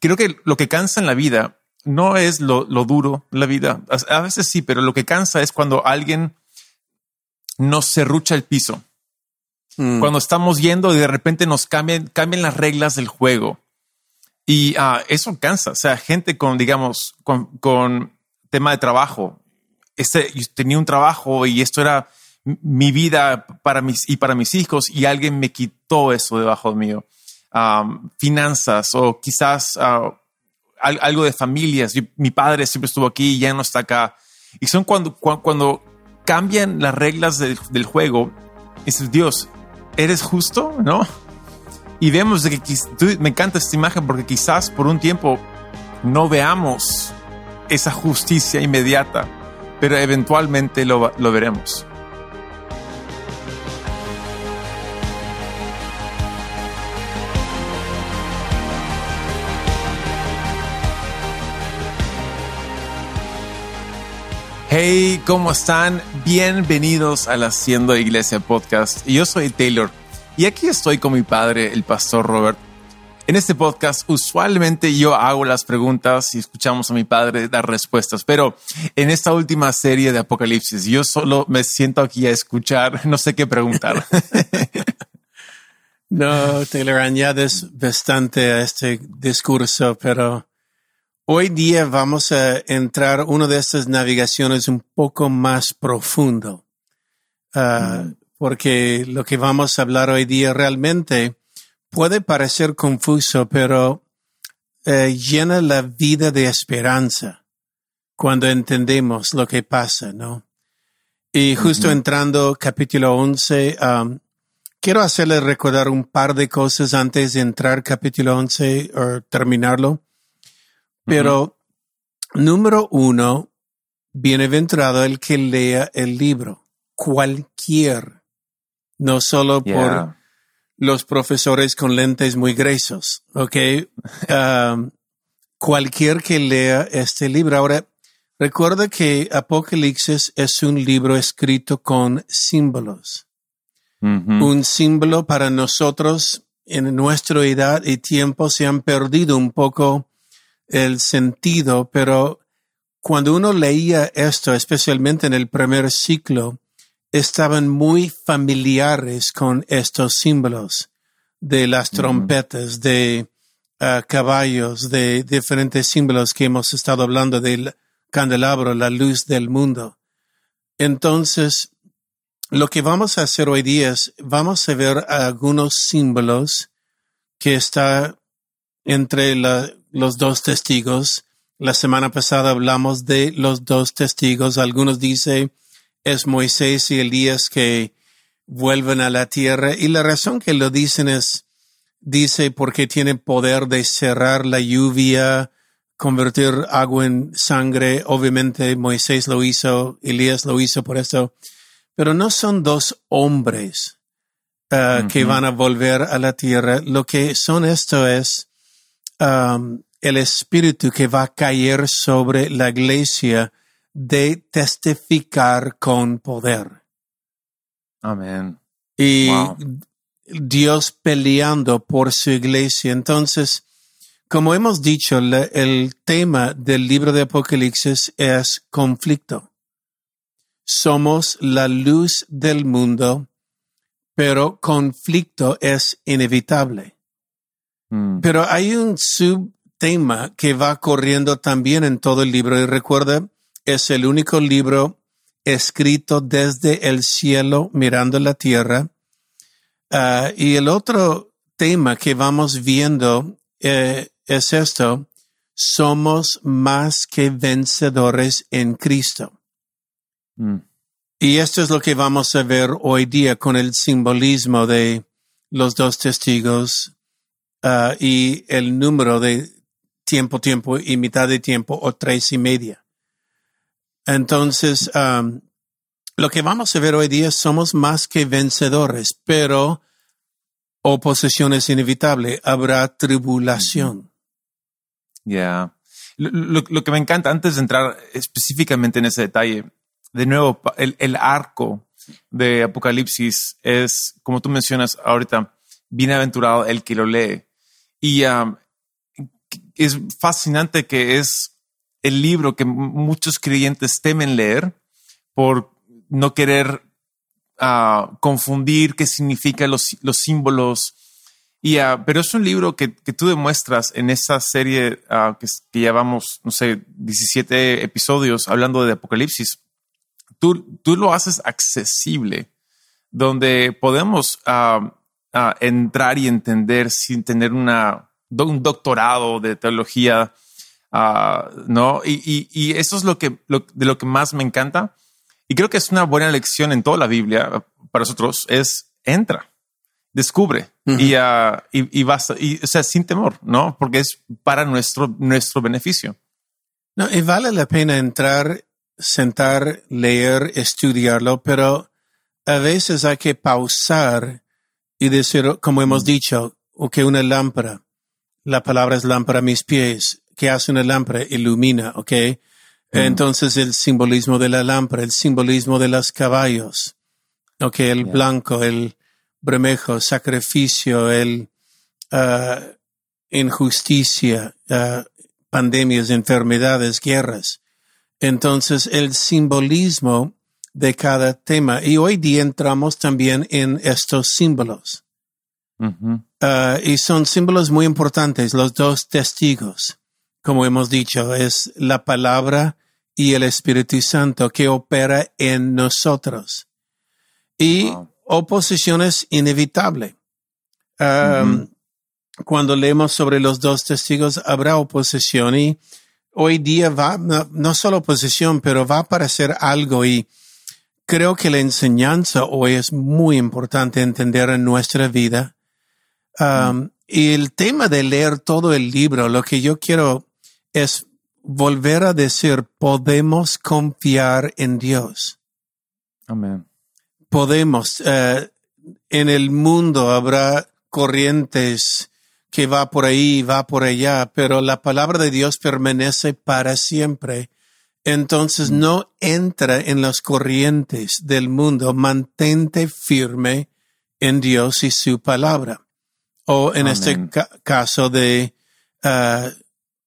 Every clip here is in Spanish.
creo que lo que cansa en la vida no es lo, lo duro, la vida. A veces sí, pero lo que cansa es cuando alguien nos serrucha el piso. Mm. Cuando estamos yendo y de repente nos cambian, cambian las reglas del juego. Y ah, eso cansa. O sea, gente con, digamos, con, con tema de trabajo. Este, tenía un trabajo y esto era mi vida para mis y para mis hijos y alguien me quitó eso debajo mío. Finanzas o quizás ah, algo de familias. mi padre siempre estuvo aquí y ya no está acá. Y son cuando, cuando, cambian las reglas del, juego. Dices, Dios, ¿eres justo? ¿No? Y vemos de que me encanta esta imagen porque quizás por un tiempo no veamos esa justicia inmediata, pero eventualmente lo, lo veremos. Hey, ¿cómo están? Bienvenidos al Haciendo Iglesia Podcast. Yo soy Taylor y aquí estoy con mi padre, el pastor Robert. En este podcast usualmente yo hago las preguntas y escuchamos a mi padre dar respuestas, pero en esta última serie de Apocalipsis yo solo me siento aquí a escuchar, no sé qué preguntar. no, Taylor, añades bastante a este discurso, pero Hoy día vamos a entrar una de estas navegaciones un poco más profundo, ah, mm. porque lo que vamos a hablar hoy día realmente puede parecer confuso, pero eh, llena la vida de esperanza cuando entendemos lo que pasa, ¿no? Y justo entrando capítulo 11, um, quiero hacerle recordar un par de cosas antes de entrar capítulo 11 o terminarlo. Pero, número uno, bienaventurado el que lea el libro. Cualquier. No solo por los profesores con lentes muy gruesos. Ok. Um, cualquier que lea este libro. Ahora, recuerda que Apocalipsis es un libro escrito con símbolos. Un símbolo para nosotros en nuestra edad y tiempo se han perdido un poco el sentido, pero cuando uno leía esto, especialmente en el primer ciclo, estaban muy familiares con estos símbolos de las trompetas, de ah, caballos, de diferentes símbolos que hemos estado hablando del candelabro, la luz del mundo. Entonces, lo que vamos a hacer hoy día es, vamos a ver algunos símbolos que está entre la, los dos testigos. La semana pasada hablamos de los dos testigos. Algunos dicen es Moisés y Elías que vuelven a la tierra. Y la razón que lo dicen es, dice porque tienen poder de cerrar la lluvia, convertir agua en sangre. Obviamente Moisés lo hizo, Elías lo hizo por eso. Pero no son dos hombres uh, que van a volver a la tierra. Lo que son esto es Um, el espíritu que va a caer sobre la iglesia de testificar con poder. Amén. Y Dios peleando por su iglesia. Entonces, como hemos dicho, el tema del libro de Apocalipsis es conflicto. Somos la luz del mundo, pero conflicto es inevitable. Mm. Pero hay un subtema que va corriendo también en todo el libro y recuerda, es el único libro escrito desde el cielo mirando la tierra. Ah, y el otro tema que vamos viendo eh, es esto, somos más que vencedores en Cristo. Mm. Y esto es lo que vamos a ver hoy día con el simbolismo de los dos testigos uh, y el número de tiempo, tiempo y mitad de tiempo o tres y media. Entonces, um, lo que vamos a ver hoy día somos más que vencedores, pero oposición es inevitable, habrá tribulación. Ya. Lo, lo, que me encanta, antes de entrar específicamente en ese detalle, de nuevo, el, el arco de Apocalipsis es, como tú mencionas ahorita, bienaventurado el que lo lee. Y um, es fascinante que es el libro que muchos creyentes temen leer por no querer uh, confundir qué significan los, los símbolos. Y, uh, pero es un libro que, que, tú demuestras en esa serie uh, que, que, llevamos, no sé, 17 episodios hablando de Apocalipsis. Tú, tú lo haces accesible, donde podemos entrar y entender sin tener una, un doctorado de teología, ¿no? Y, y, y, eso es lo que, lo, de lo que más me encanta y creo que es una buena lección en toda la Biblia para nosotros, es entra, descubre uh -huh. y, y, y, basta, y, o sea, sin temor, ¿no? Porque es para nuestro, nuestro beneficio. No, y vale la pena entrar, sentar, leer, estudiarlo, pero a veces hay que pausar y decir, como hemos dicho, o que una lámpara, la palabra es lámpara a mis pies, que hace una lámpara, ilumina, ¿ok? Entonces el simbolismo de la lámpara, el simbolismo de los caballos, ok, el yeah. blanco, el bremejo, sacrificio, el uh, injusticia, uh, pandemias, enfermedades, guerras. Entonces el simbolismo de cada tema. Y hoy día entramos también en estos símbolos. Uh, y son símbolos muy importantes, los dos testigos como hemos dicho, es la palabra y el Espíritu Santo que opera en nosotros. Y wow. oposición es inevitable. Um. Cuando leemos sobre los dos testigos, habrá oposición y hoy día va, no, no solo oposición, pero va a aparecer algo y creo que la enseñanza hoy es muy importante entender en nuestra vida. Um, mm. Y el tema de leer todo el libro, lo que yo quiero es volver a decir, podemos confiar en Dios. Amén. Podemos. Uh, en el mundo habrá corrientes que va por ahí, va por allá, pero la palabra de Dios permanece para siempre. Entonces mm. no entra en las corrientes del mundo, mantente firme en Dios y su palabra. O en Amén. este ca caso de uh,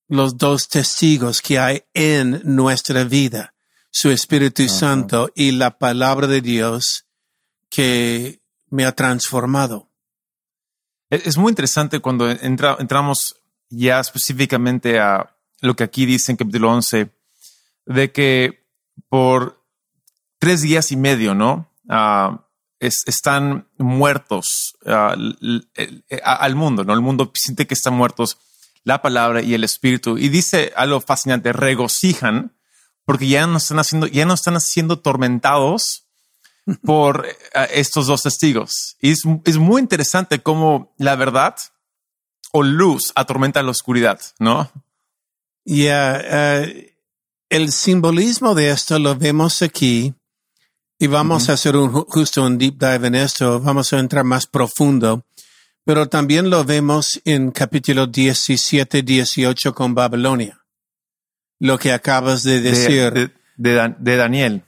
los dos testigos que hay en nuestra vida, su Espíritu. Santo y la palabra de Dios que me ha transformado. Es muy interesante cuando entra, entramos ya específicamente a lo que aquí dice en capítulo 11, de que por tres días y medio, ¿no? Uh, es, están muertos uh, al mundo, ¿no? El mundo siente que están muertos la palabra y el espíritu. Y dice algo fascinante, regocijan porque ya no están haciendo, ya no están siendo tormentados por uh, estos dos testigos. Y es, es, muy interesante cómo la verdad o luz atormenta la oscuridad, ¿no? Y yeah, uh, el simbolismo de esto lo vemos aquí y vamos uh -huh. a hacer un, justo un deep dive en esto, vamos a entrar más profundo. Pero también lo vemos en capítulo 17, 18 con Babilonia. Lo que acabas de decir. De, de, de Daniel.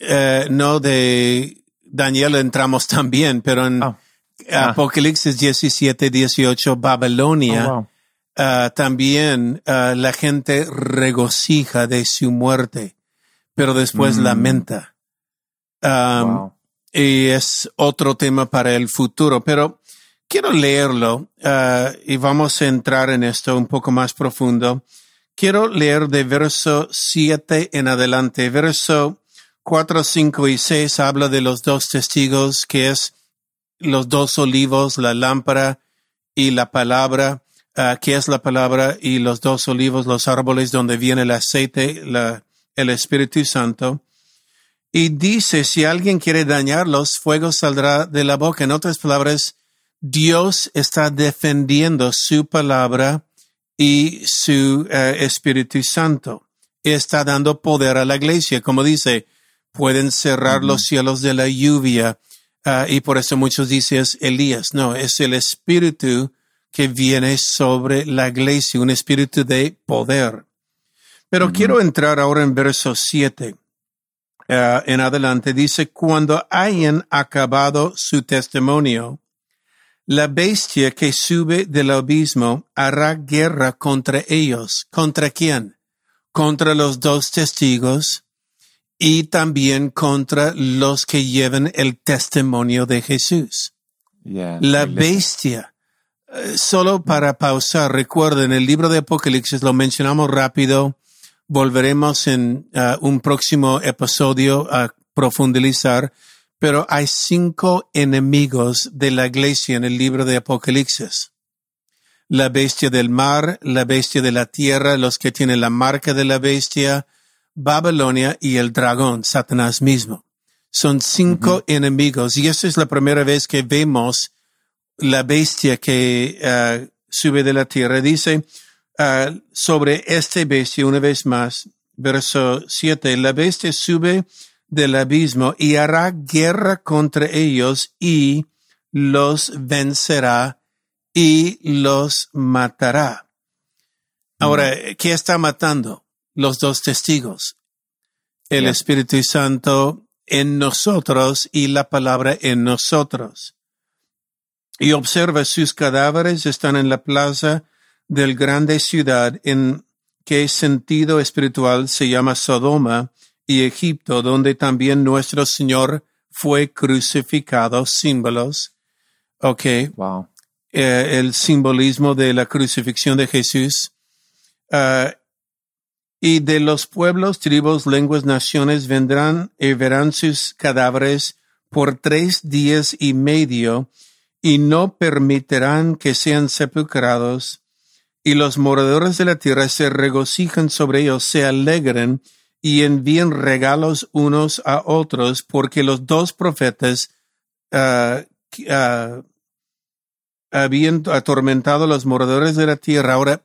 Uh, no, de Daniel entramos también, pero en oh. ah. Apocalipsis 17, 18, Babilonia, oh, wow. Uh, también uh, la gente regocija de su muerte, pero después mm. lamenta. Um, wow. Y es otro tema para el futuro, pero Quiero leerlo uh, y vamos a entrar en esto un poco más profundo. Quiero leer de verso 7 en adelante. Verso 4, 5 y 6 habla de los dos testigos, que es los dos olivos, la lámpara y la palabra, que es la palabra, y los dos olivos, los árboles donde viene el aceite, la, el Espíritu Santo. Y dice, si alguien quiere dañarlos, fuego saldrá de la boca. En otras palabras, Dios está defendiendo su palabra y su uh, Espíritu Santo. Está dando poder a la iglesia. Como dice, pueden cerrar uh -huh. los cielos de la lluvia. Uh, y por eso muchos dicen es Elías. No, es el Espíritu que viene sobre la iglesia, un espíritu de poder. Pero uh -huh. quiero entrar ahora en verso 7. en adelante dice, cuando hayan acabado su testimonio, La bestia que sube del abismo hará guerra contra ellos. ¿Contra quién? Contra los dos testigos y también contra los que llevan el testimonio de Jesús. la bestia. Eh, solo para pausar, recuerden, el libro de Apocalipsis lo mencionamos rápido. Volveremos en uh, un próximo episodio a profundizar pero hay cinco enemigos de la iglesia en el libro de Apocalipsis. La bestia del mar, la bestia de la tierra, los que tienen la marca de la bestia, Babilonia y el dragón, Satanás mismo. Son cinco enemigos y esa es la primera vez que vemos la bestia que uh, sube de la tierra. Dice uh, sobre este bestia una vez más, verso 7, la bestia sube del abismo y hará guerra contra ellos y los vencerá y los matará. Ahora, ¿qué está matando? Los dos testigos. El Espíritu Santo en nosotros y la palabra en nosotros. Y observa sus cadáveres están en la plaza del grande ciudad en qué sentido espiritual se llama Sodoma y Egipto, donde también nuestro Señor fue crucificado, símbolos. Ok. Wow. Eh, el simbolismo de la crucifixión de Jesús. Uh, y de los pueblos, tribus, lenguas, naciones vendrán y verán sus cadáveres por tres días y medio y no permitirán que sean sepulcrados y los moradores de la tierra se regocijan sobre ellos, se alegren y envíen regalos unos a otros, porque los dos profetas uh, uh, habían atormentado a los moradores de la tierra. Ahora,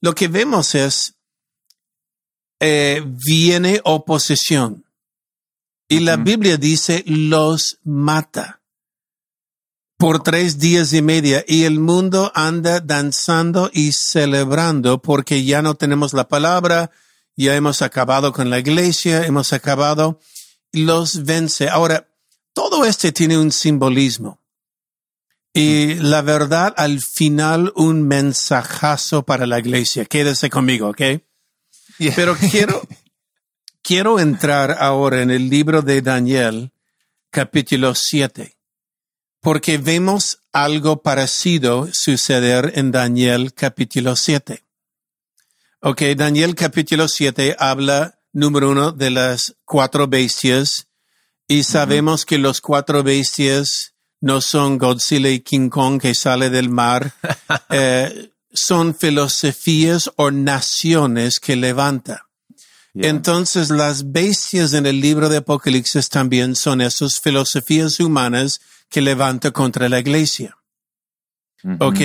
lo que vemos es, eh, viene oposición. Y la Biblia dice, los mata por tres días y media y el mundo anda danzando y celebrando porque ya no tenemos la palabra, ya hemos acabado con la iglesia, hemos acabado, los vence. Ahora, todo este tiene un simbolismo. Y la verdad, al final, un mensajazo para la iglesia. Quédese conmigo, ¿ok? Pero quiero, quiero entrar ahora en el libro de Daniel, capítulo 7, porque vemos algo parecido suceder en Daniel, capítulo 7. Ok, Daniel capítulo 7 habla, número uno, de las cuatro bestias y sabemos que los cuatro bestias no son Godzilla y King Kong que sale del mar, eh, son filosofías o naciones que levanta. Entonces las bestias en el libro de Apocalipsis también son esas filosofías humanas que levanta contra la iglesia. Ok,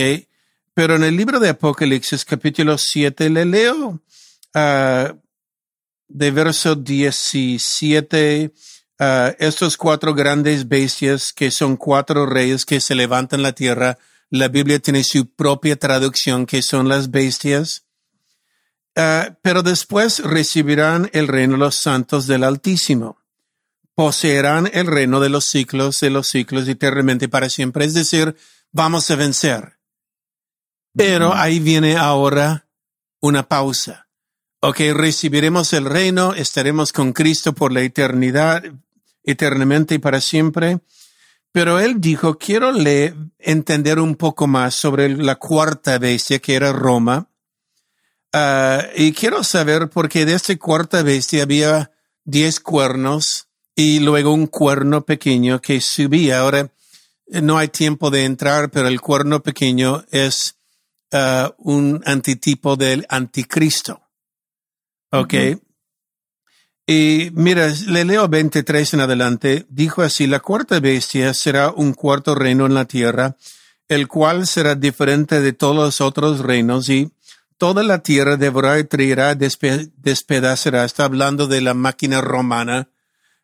pero en el libro de Apocalipsis capítulo 7 le leo uh, de verso 17 uh, estos cuatro grandes bestias que son cuatro reyes que se levantan la tierra. La Biblia tiene su propia traducción que son las bestias. Uh, pero después recibirán el reino de los santos del Altísimo. Poseerán el reino de los ciclos de los ciclos eternamente para siempre. Es decir, vamos a vencer. Pero ahí viene ahora una pausa. Ok, recibiremos el reino, estaremos con Cristo por la eternidad, eternamente y para siempre. Pero él dijo, quiero leer, entender un poco más sobre la cuarta bestia que era Roma. Ah, y quiero saber por qué de esta cuarta bestia había diez cuernos y luego un cuerno pequeño que subía. Ahora, no hay tiempo de entrar, pero el cuerno pequeño es Uh, un antitipo del anticristo. ¿Ok? Y mira, le leo 23 en adelante. Dijo así, la cuarta bestia será un cuarto reino en la tierra, el cual será diferente de todos los otros reinos y toda la tierra devorará y traerá, despedazará. Está hablando de la máquina romana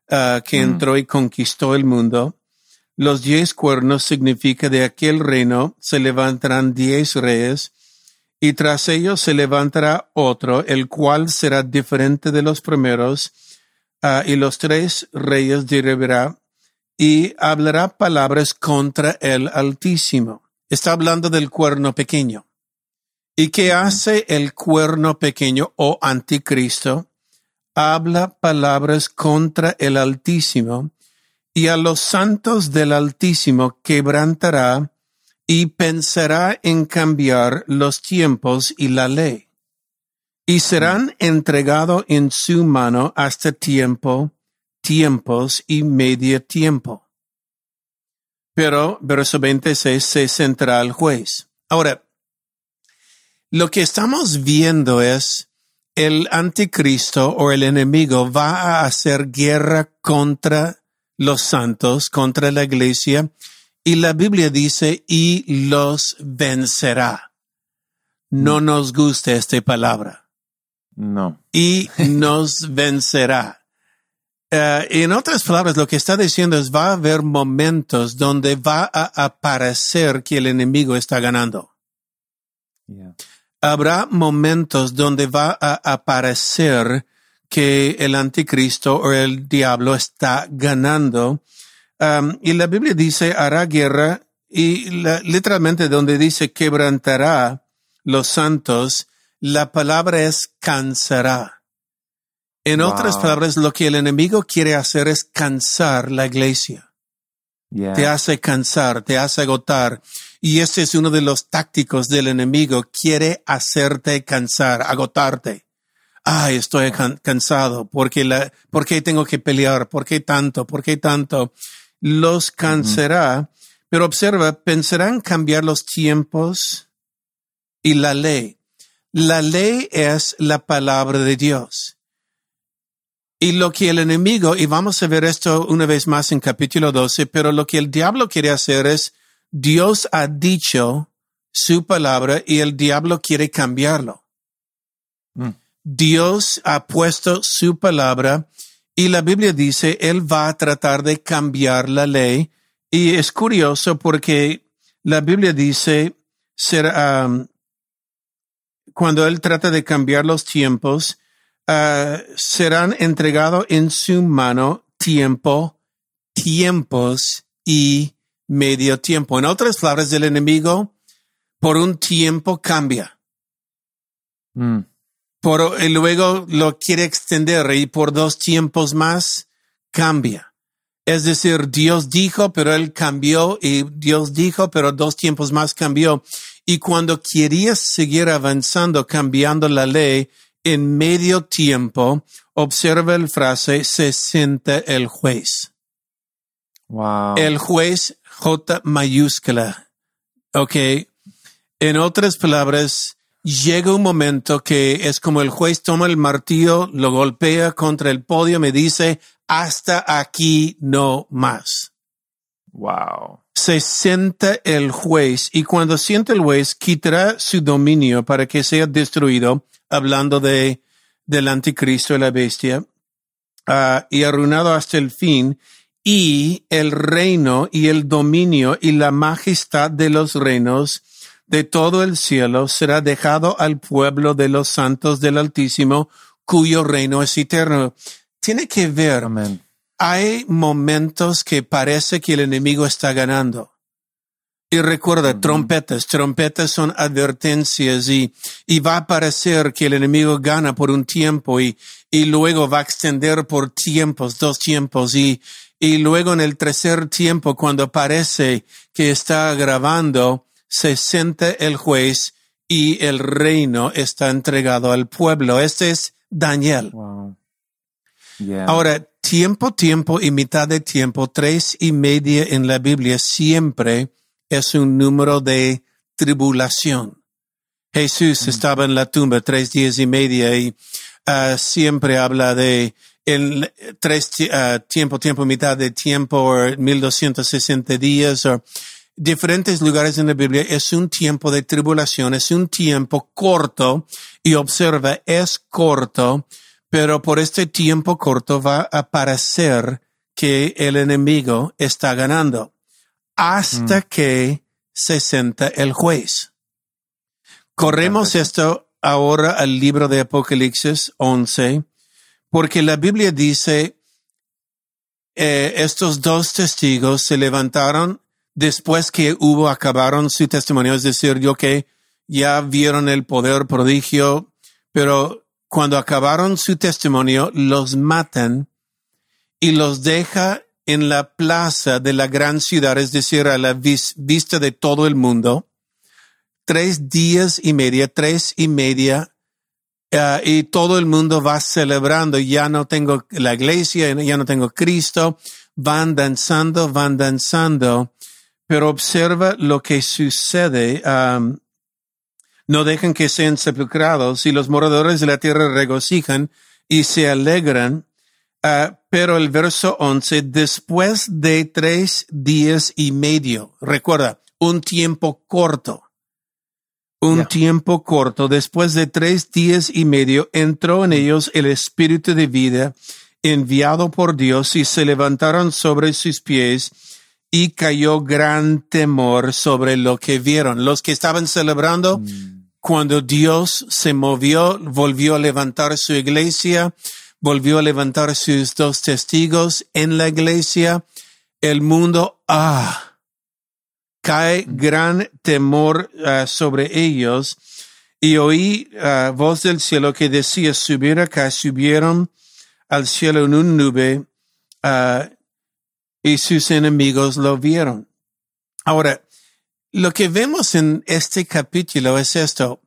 uh, que entró y conquistó el mundo. Los diez cuernos significa de aquel reino se levantarán diez reyes, y tras ellos se levantará otro, el cual será diferente de los primeros, uh, y los tres reyes derribará y hablará palabras contra el Altísimo. está hablando del cuerno pequeño. ¿Y qué hace el cuerno pequeño o anticristo? Habla palabras contra el Altísimo y a los santos del Altísimo quebrantará y pensará en cambiar los tiempos y la ley. Y serán entregados en su mano hasta tiempo, tiempos y medio tiempo. Pero, verso 26, se centra al juez. Ahora, lo que estamos viendo es el anticristo o el enemigo va a hacer guerra contra los santos, contra la iglesia, y la Biblia dice, y los vencerá. No mm. nos gusta esta palabra. No. Y nos vencerá. Eh, en otras palabras, lo que está diciendo es va a haber momentos donde va a aparecer que el enemigo está ganando. Habrá momentos donde va a aparecer que el anticristo o el diablo está ganando. Um, y la Biblia dice hará guerra y literalmente donde dice quebrantará los santos, la palabra es cansará. En otras palabras, lo que el enemigo quiere hacer es cansar la iglesia. Te hace cansar, te hace agotar. Y ese es uno de los tácticos del enemigo. Quiere hacerte cansar, agotarte. Ay, estoy cansado. Porque la, ¿Por qué tengo que pelear? ¿Por qué tanto? ¿Por qué tanto? Los cansará. Pero observa, pensarán cambiar los tiempos y la ley. La ley es la palabra de Dios. Y lo que el enemigo, y vamos a ver esto una vez más en capítulo 12, pero lo que el diablo quiere hacer es, Dios ha dicho su palabra y el diablo quiere cambiarlo. Mm. Dios ha puesto su palabra y la Biblia dice, Él va a tratar de cambiar la ley. Y es curioso porque la Biblia dice, um, cuando Él trata de cambiar los tiempos, Ah, serán entregados en su mano tiempo, tiempos y medio tiempo. En otras palabras, el enemigo por un tiempo cambia. Mm. Por, y luego lo quiere extender y por dos tiempos más cambia. Es decir, Dios dijo, pero él cambió y Dios dijo, pero dos tiempos más cambió. Y cuando quería seguir avanzando, cambiando la ley, en medio tiempo, observa el frase, se siente el juez. Wow. El juez J mayúscula. Ok. En otras palabras, llega un momento que es como el juez toma el martillo, lo golpea contra el podio, me dice, hasta aquí no más. Wow. Se sienta el juez y cuando siente el juez quitará su dominio para que sea destruido hablando de del anticristo y la bestia, ah, y arruinado hasta el fin, y el reino y el dominio y la majestad de los reinos de todo el cielo será dejado al pueblo de los santos del Altísimo, cuyo reino es eterno. Tiene que ver, hay momentos que parece que el enemigo está ganando. Y recuerda, trompetas, trompetas son advertencias y, y va a parecer que el enemigo gana por un tiempo y, y luego va a extender por tiempos, dos tiempos. Y, y luego en el tercer tiempo, cuando parece que está grabando, se siente el juez y el reino está entregado al pueblo. Este es Daniel. Ahora, tiempo, tiempo y mitad de tiempo, tres y media en la Biblia siempre es un número de tribulación. Jesús estaba en la tumba tres días y media y uh, siempre habla de el tres uh, tiempo, tiempo, mitad de tiempo o 1260 días o diferentes lugares en la Biblia. Es un tiempo de tribulación, es un tiempo corto y observa, es corto, pero por este tiempo corto va a parecer que el enemigo está ganando hasta mm. que se sienta el juez. Corremos esto ahora al libro de Apocalipsis 11, porque la Biblia dice, eh, estos dos testigos se levantaron después que hubo, acabaron su testimonio, es decir, yo que ya vieron el poder prodigio, pero cuando acabaron su testimonio, los matan y los deja en la plaza de la gran ciudad, es decir, a la vista de todo el mundo, tres días y media, tres y media, uh, y todo el mundo va celebrando, ya no tengo la iglesia, ya no tengo Cristo, van danzando, van danzando, pero observa lo que sucede. Um, no dejan que sean sepulcrados y los moradores de la tierra regocijan y se alegran. Uh, pero el verso 11, después de tres días y medio, recuerda, un tiempo corto, un tiempo corto, después de tres días y medio, entró en ellos el espíritu de vida enviado por Dios y se levantaron sobre sus pies y cayó gran temor sobre lo que vieron. Los que estaban celebrando, mm. cuando Dios se movió, volvió a levantar su iglesia, volvió a levantar sus dos testigos en la iglesia, el mundo, ah, cae gran temor uh, sobre ellos y oí uh, voz del cielo que decía, subir acá, subieron al cielo en un nube uh, y sus enemigos lo vieron. Ahora, lo que vemos en este capítulo es esto.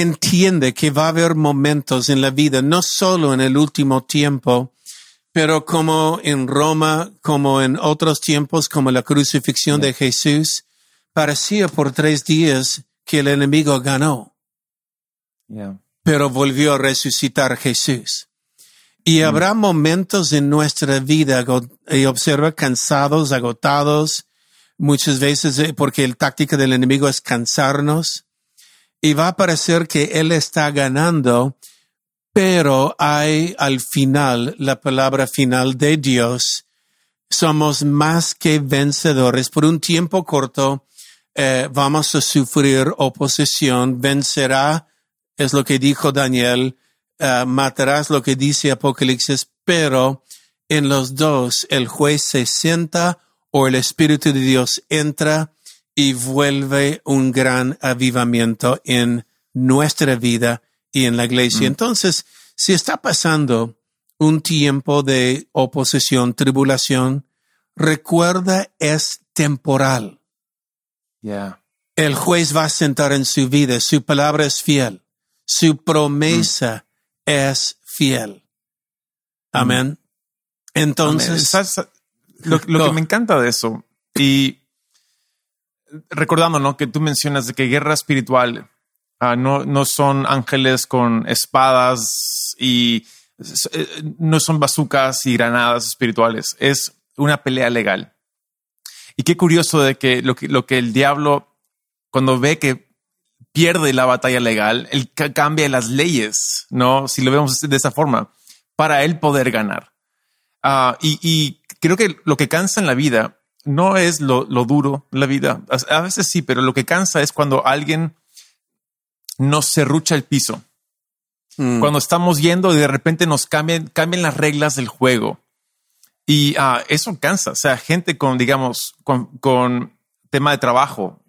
Entiende que va a haber momentos en la vida, no solo en el último tiempo, pero como en Roma, como en otros tiempos, como la crucifixión de Jesús, parecía por tres días que el enemigo ganó. Pero volvió a resucitar Jesús. Y mm. habrá momentos en nuestra vida y observa cansados, agotados, muchas veces eh, porque el táctica del enemigo es cansarnos. Y va a parecer que él está ganando, pero hay al final la palabra final de Dios. Somos más que vencedores. Por un tiempo corto eh, vamos a sufrir oposición. Vencerá, es lo que dijo Daniel, uh, matarás lo que dice Apocalipsis, pero en los dos el juez se sienta o el Espíritu de Dios entra y vuelve un gran avivamiento en nuestra vida y en la iglesia. Mm. Entonces, si está pasando un tiempo de oposición, tribulación, recuerda es temporal. Yeah. El juez va a sentar en su vida, su palabra es fiel, su promesa mm. es fiel. Amén. Entonces, Lo, que me encanta de eso y recordando, ¿no? Que tú mencionas de que guerra espiritual Ah, no, no son ángeles con espadas y eh, no son bazucas y granadas espirituales. Es una pelea legal. Y qué curioso de que lo que, lo que el diablo, cuando ve que pierde la batalla legal, él cambia las leyes, ¿no? Si lo vemos de esa forma, para él poder ganar. Ah, y, y, creo que lo que cansa en la vida no es lo, lo duro, la vida. A veces sí, pero lo que cansa es cuando alguien nos serrucha el piso. Mm. Cuando estamos yendo y de repente nos cambian, cambian las reglas del juego. Y uh, eso cansa. O sea, gente con, digamos, con, con tema de trabajo.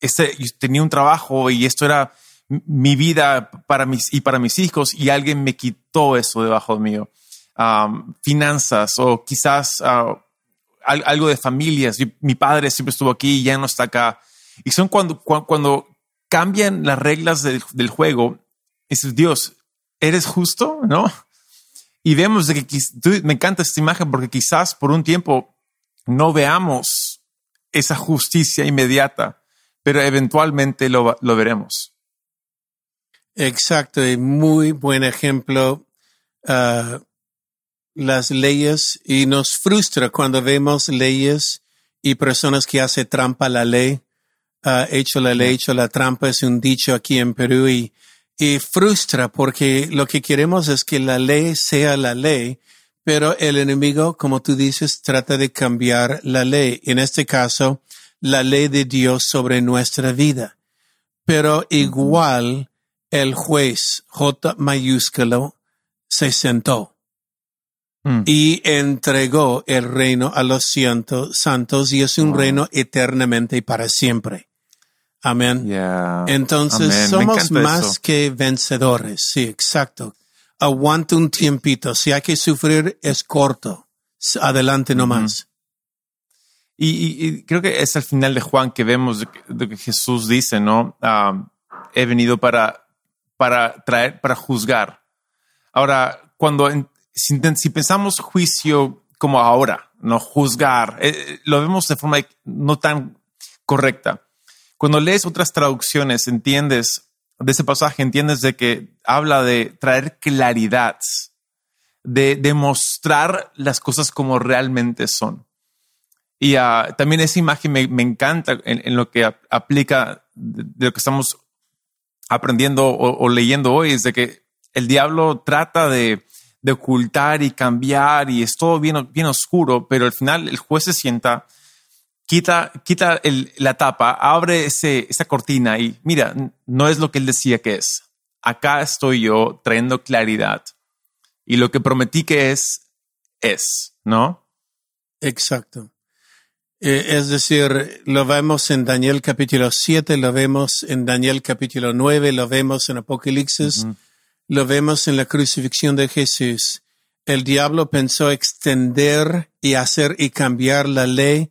Este, tenía un trabajo y esto era mi vida para mis y para mis hijos y alguien me quitó eso debajo mío. Um, finanzas o quizás uh, algo de familias. mi padre siempre estuvo aquí ya no está acá. Y son cuando, cuando cambian las reglas del, juego. Y dices, Dios, ¿eres justo? ¿No? Y vemos de que me encanta esta imagen porque quizás por un tiempo no veamos esa justicia inmediata, pero eventualmente lo, lo veremos. Exacto, y muy buen ejemplo. Uh, las leyes y nos frustra cuando vemos leyes y personas que hacen trampa a la ley ha hecho la ley, hecho la trampa, es un dicho aquí en Perú y, y frustra porque lo que queremos es que la ley sea la ley, pero el enemigo, como tú dices, trata de cambiar la ley. En este caso, la ley de Dios sobre nuestra vida. Pero igual el juez J mayúsculo se sentó. Mm. y entregó el reino a los cientos, santos y es un reino eternamente y para siempre. Amén. Entonces somos más que vencedores. Sí, exacto. Aguanta un tiempito. Si hay que sufrir, es corto. Adelante nomás. Y, creo que es al final de Juan que vemos de que Jesús dice, ¿no? He venido para, para traer, para juzgar. Ahora, cuando si, pensamos juicio como ahora, no juzgar, eh, lo vemos de forma no tan correcta. Cuando lees otras traducciones, entiendes de ese pasaje, entiendes de que habla de traer claridad, de demostrar las cosas como realmente son. Y ah, también esa imagen me, encanta en, lo que aplica de, lo que estamos aprendiendo o, leyendo hoy, es de que el diablo trata de, ocultar y cambiar y es todo bien, bien oscuro, pero al final el juez se sienta, quita, quita la tapa, abre ese, esa cortina y mira, no es lo que él decía que es. Acá estoy yo trayendo claridad y lo que prometí que es, es, ¿no? Exacto. Eh, es decir, lo vemos en Daniel capítulo 7, lo vemos en Daniel capítulo 9, lo vemos en Apocalipsis, lo vemos en la crucifixión de Jesús. El diablo pensó extender y hacer y cambiar la ley,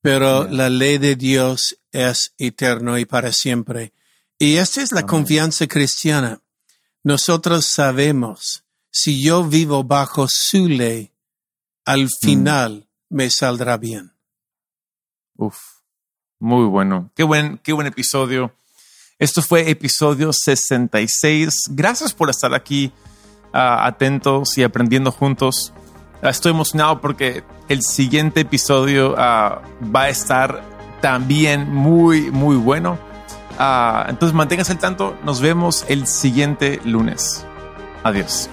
pero la ley de Dios es eterno y para siempre. Y esta es la confianza cristiana. Nosotros sabemos, si yo vivo bajo su ley, al mm. final me saldrá bien. Uf, muy bueno. Qué buen, qué buen episodio. Esto fue episodio 66. Gracias por estar aquí ah, atentos y aprendiendo juntos. Ah, estoy emocionado porque el siguiente episodio ah, va a estar también muy, muy bueno. entonces manténganse al tanto. Nos vemos el siguiente lunes. Adiós.